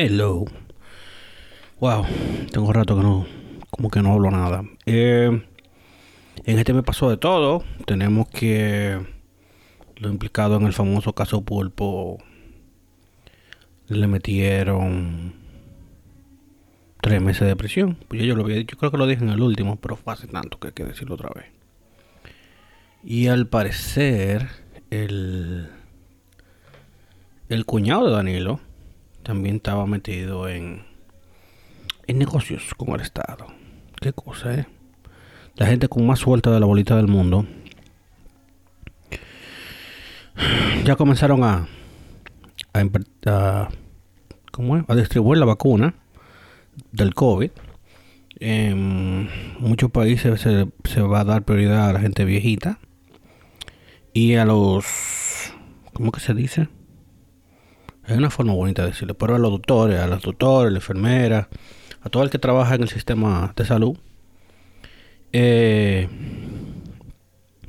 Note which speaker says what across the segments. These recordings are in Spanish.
Speaker 1: Hello. Wow, tengo rato que no, como que no hablo nada. Eh, en este me pasó de todo. Tenemos que lo implicado en el famoso caso Pulpo le metieron tres meses de prisión. Pues yo, lo había dicho, creo que lo dije en el último, pero fue hace tanto que hay que decirlo otra vez. Y al parecer, el, el cuñado de Danilo también estaba metido en, en negocios con el Estado. Qué cosa, ¿eh? La gente con más suelta de la bolita del mundo ya comenzaron a, a, a, a distribuir la vacuna del COVID. En muchos países se, se, va a dar prioridad a la gente viejita y a los, ¿cómo que se dice? Es una forma bonita de decirlo, pero a los doctores, a los doctores, a la enfermera, a todo el que trabaja en el sistema de salud. Eh,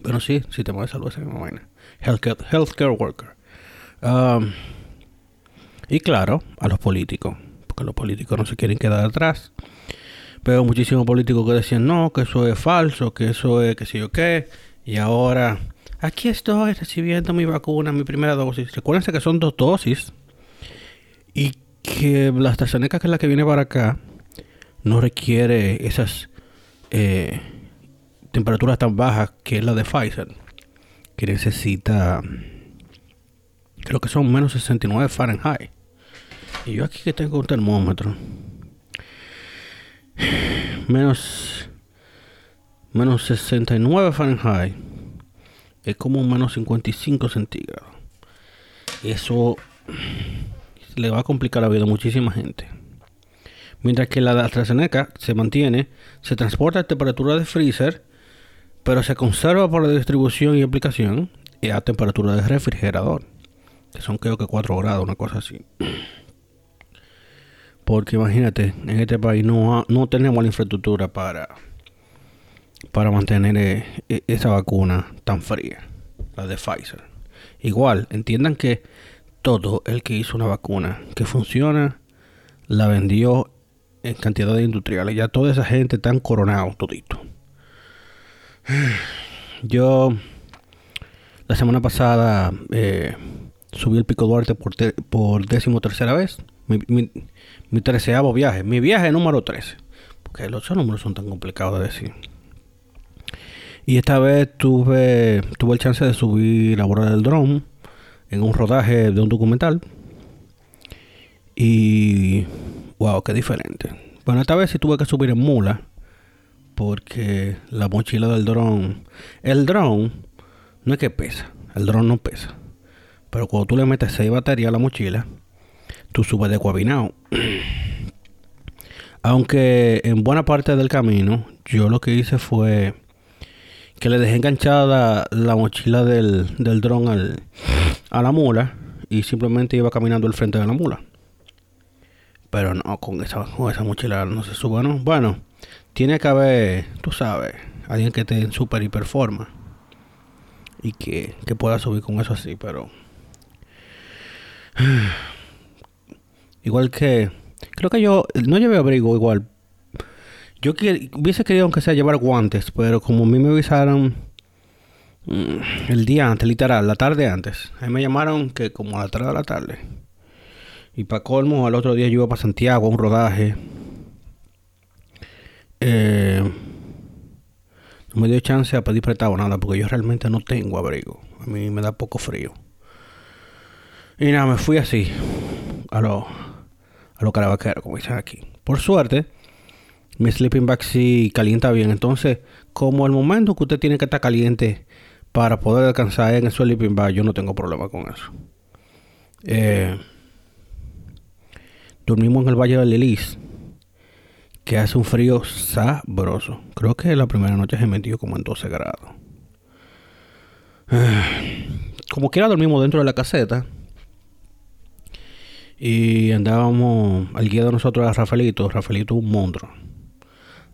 Speaker 1: bueno, sí, sistema de salud, esa misma vaina. Healthcare, healthcare worker. Um, y claro, a los políticos, porque los políticos no se quieren quedar atrás. Pero muchísimos políticos que decían, no, que eso es falso, que eso es que sé yo qué. Y ahora, aquí estoy recibiendo mi vacuna, mi primera dosis. Recuérdense que son dos dosis. Y que la AstraZeneca, que es la que viene para acá, no requiere esas eh, temperaturas tan bajas que es la de Pfizer. Que necesita, creo que son menos 69 Fahrenheit. Y yo aquí que tengo un termómetro. Menos menos 69 Fahrenheit es como menos 55 centígrados. Eso le va a complicar la vida a muchísima gente. Mientras que la de AstraZeneca se mantiene, se transporta a temperatura de freezer, pero se conserva por la distribución y aplicación a temperatura de refrigerador, que son creo que 4 grados, una cosa así. Porque imagínate, en este país no, no tenemos la infraestructura para, para mantener eh, e, esa vacuna tan fría, la de Pfizer. Igual, entiendan que todo el que hizo una vacuna que funciona, la vendió en cantidades industriales. Ya toda esa gente están coronado todito. Yo la semana pasada eh, subí el Pico Duarte por, décimo tercera vez mi, treceavo viaje, mi viaje número 13. Porque los números son tan complicados de decir. Y esta vez tuve, tuve el chance de subir a bordo del dron en un rodaje de un documental. Y wow, qué diferente. Bueno, esta vez sí tuve que subir en mula. Porque la mochila del dron. El dron no es que pesa. El dron no pesa. Pero cuando tú le metes 6 baterías a la mochila, tú subes de Coabinao. Aunque en buena parte del camino, yo lo que hice fue que le dejé enganchada la mochila del, del dron al, a la mula y simplemente iba caminando al frente de la mula. Pero no, con esa, con esa mochila no se sube, ¿no? Bueno, tiene que haber, tú sabes, alguien que en super hiper forma y que, que pueda subir con eso así, pero Igual que. Creo que yo no llevé abrigo igual. Yo hubiese querido, aunque sea, llevar guantes, pero como a mí me avisaron el día antes, literal, la tarde antes. Ahí me llamaron que como a las 3 de la tarde. Y para colmo, al otro día yo iba para Santiago a un rodaje. Eh, no me dio chance a pedir prestado nada porque yo realmente no tengo abrigo. A mí me da poco frío. Y nada, me fui así. A lo a lo carabaquero, como dicen aquí. Por suerte, mi sleeping bag sí calienta bien. Entonces, como el momento que usted tiene que estar caliente para poder descansar en el sleeping bag, yo no tengo problema con eso. Eh, dormimos en el Valle de Lilis, que hace un frío sabroso. Creo que la primera noche se metió como en 12 grados. Como quiera dormimos dentro de la caseta y andábamos, al guía de nosotros era Rafaelito. Rafaelito un monstruo.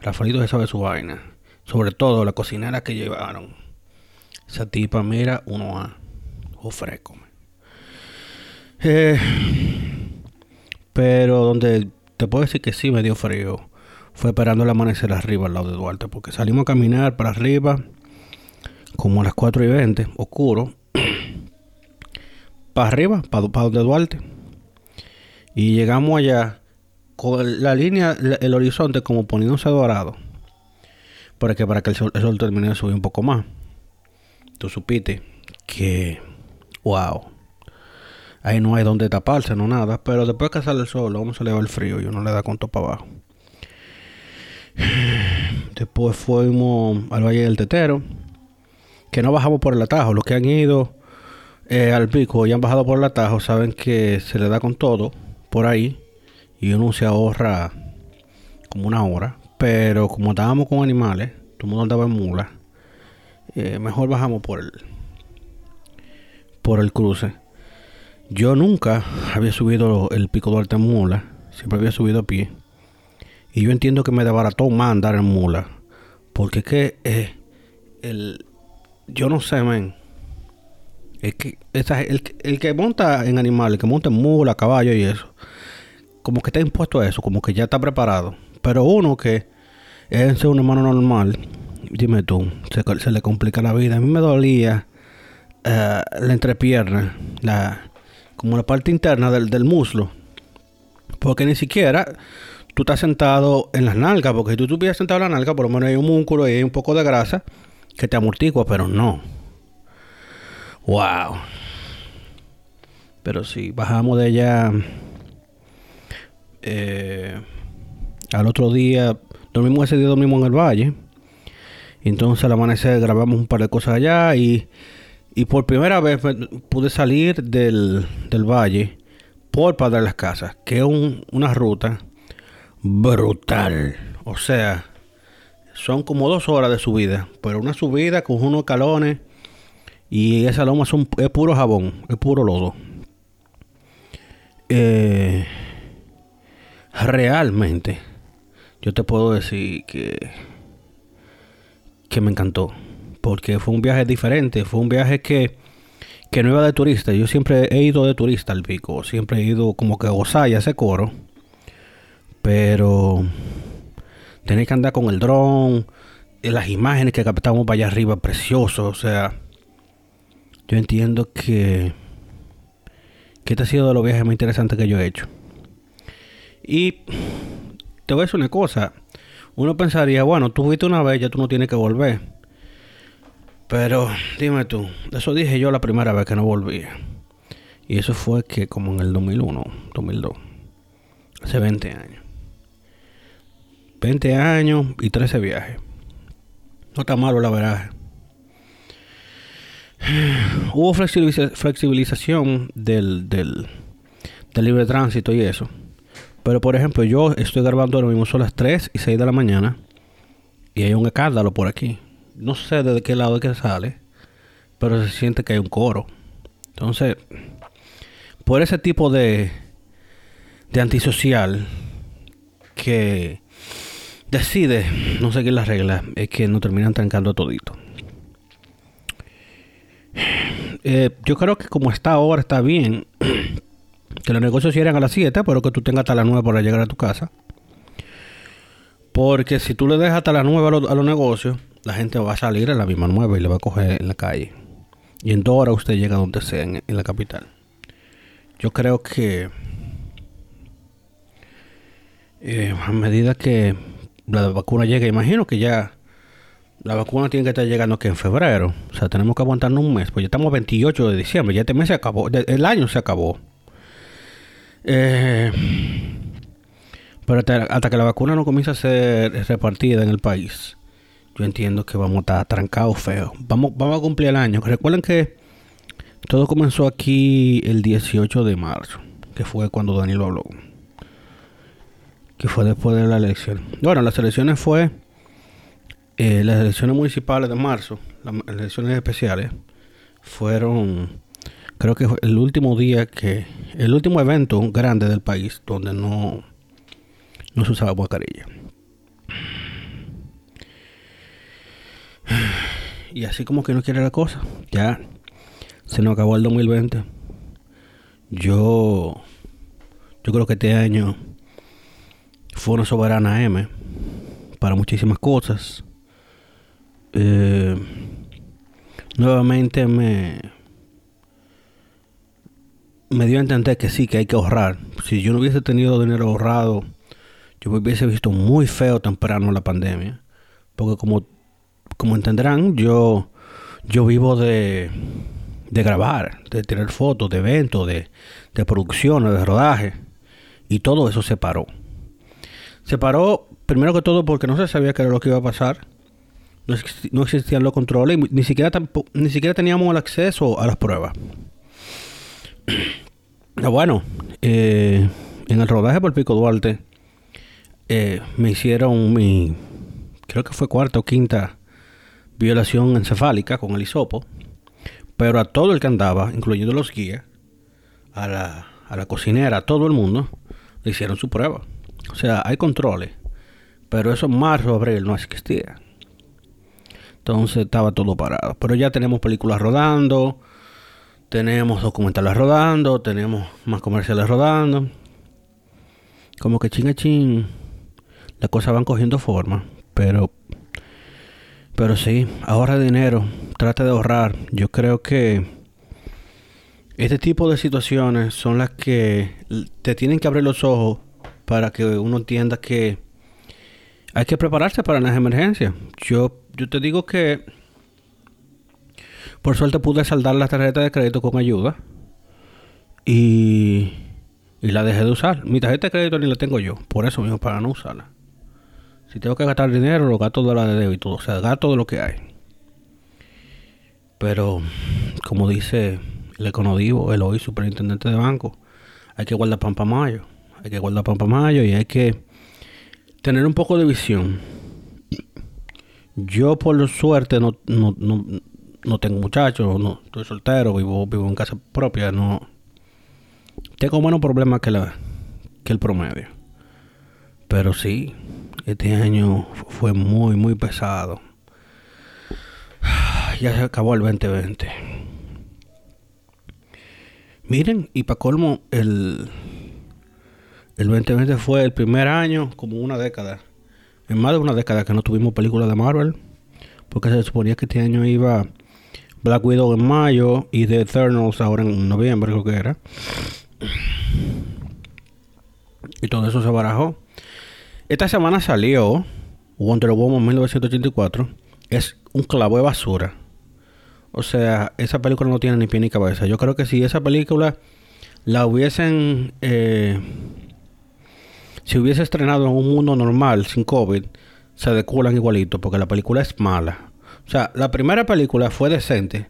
Speaker 1: Rafaelito se sabe su vaina. Sobre todo la cocinera que llevaron. Esa tipa, mira, uno a ofreco. Eh, Pero donde te puedo decir que sí me dio frío fue esperando el amanecer arriba al lado de Duarte, porque salimos a caminar para arriba como a las 4 y 20, oscuro, para arriba, para, para donde Duarte. Y llegamos allá con la línea, el horizonte como poniéndose dorado. Porque para que el sol, el sol termine de subir un poco más. Tú supiste que, wow, ahí no hay donde taparse, no nada. Pero después que sale el sol, vamos a elevar el frío y uno le da conto para abajo. Después fuimos al Valle del Tetero, que no bajamos por el atajo. Los que han ido eh, al pico y han bajado por el atajo saben que se le da con todo por ahí y uno se ahorra como una hora. Pero como estábamos con animales, todo el mundo andaba en mula, eh, mejor bajamos por el, por el cruce. Yo nunca había subido el pico Duarte en mula, siempre había subido a pie. Y yo entiendo que me desbarató más andar en mula. Porque es que eh, el, yo no sé, men. Es que el, el, que monta en animales, el que monta en mula, caballo y eso, como que está impuesto a eso, como que ya está preparado. Pero uno que es un hermano normal, dime tú, se, le complica la vida. A mí me dolía eh, la entrepierna, la, como la parte interna del, del muslo. Porque ni siquiera tú estás sentado en las nalgas, porque si tú estuvieras sentado en la nalga, por lo menos hay un músculo y hay un poco de grasa que te amortigua, pero no. Wow. Pero si bajamos de allá eh, al otro día, dormimos ese día, dormimos en el valle. Entonces al amanecer grabamos un par de cosas allá y, y por primera vez pude salir del, del valle por Padre de las Casas, que es una ruta brutal. O sea, son como dos horas de subida, pero una subida con unos calones y esa loma son, es puro jabón, es puro lodo. Eh, realmente, yo te puedo decir que, que me encantó, porque fue un viaje diferente, fue un viaje que, que no iba de turista. Yo siempre he ido de turista al pico, siempre he ido como que a gozar y ese coro pero tenéis que andar con el dron, las imágenes que captamos para allá arriba, precioso. O sea, yo entiendo que, que este ha sido de los viajes más interesantes que yo he hecho. Y te voy a decir una cosa. Uno pensaría, bueno, tú fuiste una vez, ya tú no tienes que volver. Pero dime tú, eso dije yo la primera vez que no volví. Y eso fue que como en el 2001, 2002, hace 20 años. 20 años y 13 viajes. No está malo la verdad. Hubo flexibilización del, del, libre tránsito y eso. Pero por ejemplo, yo estoy grabando ahora mismo son las 3 y 6 de la mañana. Y hay un escándalo por aquí. No sé de qué lado es que sale. Pero se siente que hay un coro. Entonces, por ese tipo de, de antisocial que decide no seguir las reglas, es que no terminan trancando todito. Eh, yo creo que como está ahora está bien que los negocios cierren a las 7, pero que tú tengas hasta las 9 para llegar a tu casa. Porque si tú le dejas hasta las 9 a, los, negocios, la gente va a salir a la misma 9 y le va a coger en la calle. Y en dos horas usted llega donde sea, en, en la capital. Yo creo que eh, a medida que la vacuna llega, imagino que ya la vacuna tiene que estar llegando que en febrero. O sea, tenemos que aguantarnos un mes. Pues ya estamos 28 de diciembre. Ya este mes se acabó. El año se acabó. Eh, pero hasta, que la vacuna no comience a ser repartida en el país, yo entiendo que vamos a estar trancados feo. Vamos, vamos a cumplir el año. Recuerden que todo comenzó aquí el 18 de marzo, que fue cuando Daniel habló que fue después de la elección. Bueno, las elecciones fue eh, las elecciones municipales de marzo, las elecciones especiales, fueron, creo que fue el último día que, el último evento grande del país donde no, no se usaba mascarilla. Y así como que no quiere la cosa, ya se nos acabó el 2020. Yo Yo creo que este año fue una soberana M para muchísimas cosas. Eh, nuevamente me me dio a entender que sí, que hay que ahorrar. Si yo no hubiese tenido dinero ahorrado, yo me hubiese visto muy feo temprano la pandemia. Porque como, como entenderán, yo, yo vivo de, de grabar, de tener fotos, de eventos, de, de producciones, de rodaje. Y todo eso se paró. Se paró primero que todo porque no se sabía qué era lo que iba a pasar. No, existían los controles ni siquiera, ni siquiera teníamos el acceso a las pruebas. Bueno, eh, en el rodaje por Pico Duarte eh, me hicieron mi, creo que fue cuarta o quinta violación encefálica con el hisopo. Pero a todo el que andaba, incluyendo los guías, a la, a la cocinera, a todo el mundo, le hicieron su prueba. O sea, hay controles. Pero eso en marzo, abril no existía. Entonces estaba todo parado. Pero ya tenemos películas rodando tenemos documentales rodando, tenemos más comerciales rodando. Como que chinga chin, las cosas van cogiendo forma, pero pero sí, ahorra dinero, trata de ahorrar. Yo creo que este tipo de situaciones son las que te tienen que abrir los ojos para que uno entienda que hay que prepararse para las emergencias. Yo, yo te digo que por suerte pude saldar la tarjeta de crédito con ayuda. Y, y la dejé de usar. Mi tarjeta de crédito ni la tengo yo. Por eso mismo, para no usarla. Si tengo que gastar dinero, lo gasto de la de débito. O sea, gasto de lo que hay. Pero, como dice el econodivo, el hoy superintendente de banco, hay que guardar pan para mayo. Hay que guardar pan para mayo y hay que tener un poco de visión. Yo, por suerte, no no tengo muchachos, no, estoy soltero, vivo, vivo en casa propia, no tengo menos problemas que la que el promedio. Pero sí, este año fue muy muy pesado. Ya se acabó el 2020. Miren, y para colmo, el, el 2020 fue el primer año, como una década, en más de una década que no tuvimos películas de Marvel, porque se suponía que este año iba Black Widow en mayo y The Eternals ahora en noviembre, creo que era. Y todo eso se barajó. Esta semana salió Wonder Woman 1984. Es un clavo de basura. O sea, esa película no tiene ni pie ni cabeza. Yo creo que si esa película la hubiesen... Eh, si hubiese estrenado en un mundo normal, sin COVID, se deculan igualito, porque la película es mala. O sea, la primera película fue decente,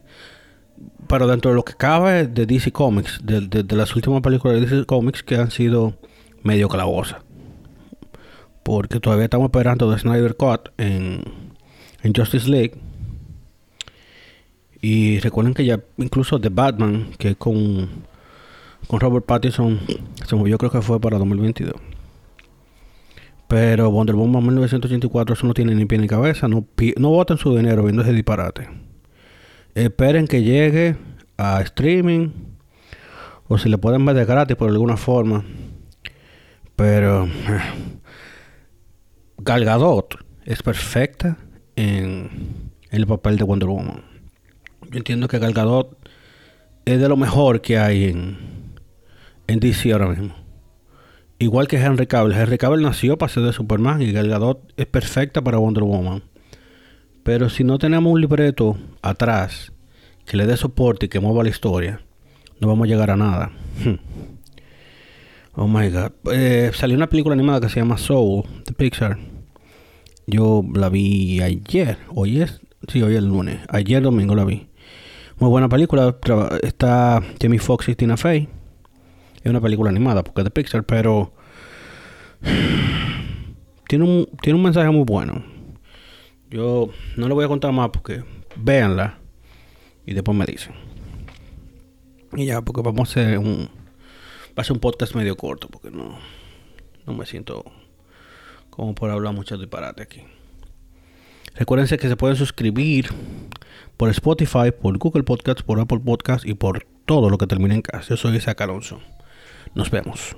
Speaker 1: pero dentro de lo que cabe de DC Comics, de, las últimas películas de DC Comics que han sido medio clavosas. Porque todavía estamos esperando de Snyder Cut en, en Justice League. Y recuerden que ya incluso The Batman, que con, con Robert Pattinson se movió creo que fue para 2022. Pero Wonder Woman 1984 eso no tiene ni pie ni cabeza. No, no voten su dinero viendo ese disparate. Esperen que llegue a streaming. O si le pueden ver de gratis por alguna forma. Pero... Gal Gadot es perfecta en, el papel de Wonder Woman. Yo entiendo que Gal Gadot es de lo mejor que hay en, en DC ahora mismo. Igual que Henry Cavill. Henry Cavill nació para ser de Superman y Gal Gadot es perfecta para Wonder Woman. Pero si no tenemos un libreto atrás que le dé soporte y que mueva la historia, no vamos a llegar a nada. Hmm. Oh my god. Eh, salió una película animada que se llama Soul de Pixar. Yo la vi ayer. Hoy es. Sí, hoy es el lunes. Ayer domingo la vi. Muy buena película. Está Jamie Foxx y Tina Fey. Es una película animada porque es de Pixar, pero tiene un, tiene un mensaje muy bueno. Yo no le voy a contar más porque véanla y después me dicen. Y ya, porque vamos a hacer un. Va a ser un podcast medio corto porque no, no me siento como por hablar mucho disparate aquí. Recuérdense que se pueden suscribir por Spotify, por Google Podcast, por Apple Podcast y por todo lo que termine en casa. Yo soy Isaac Alonso. Nos vemos.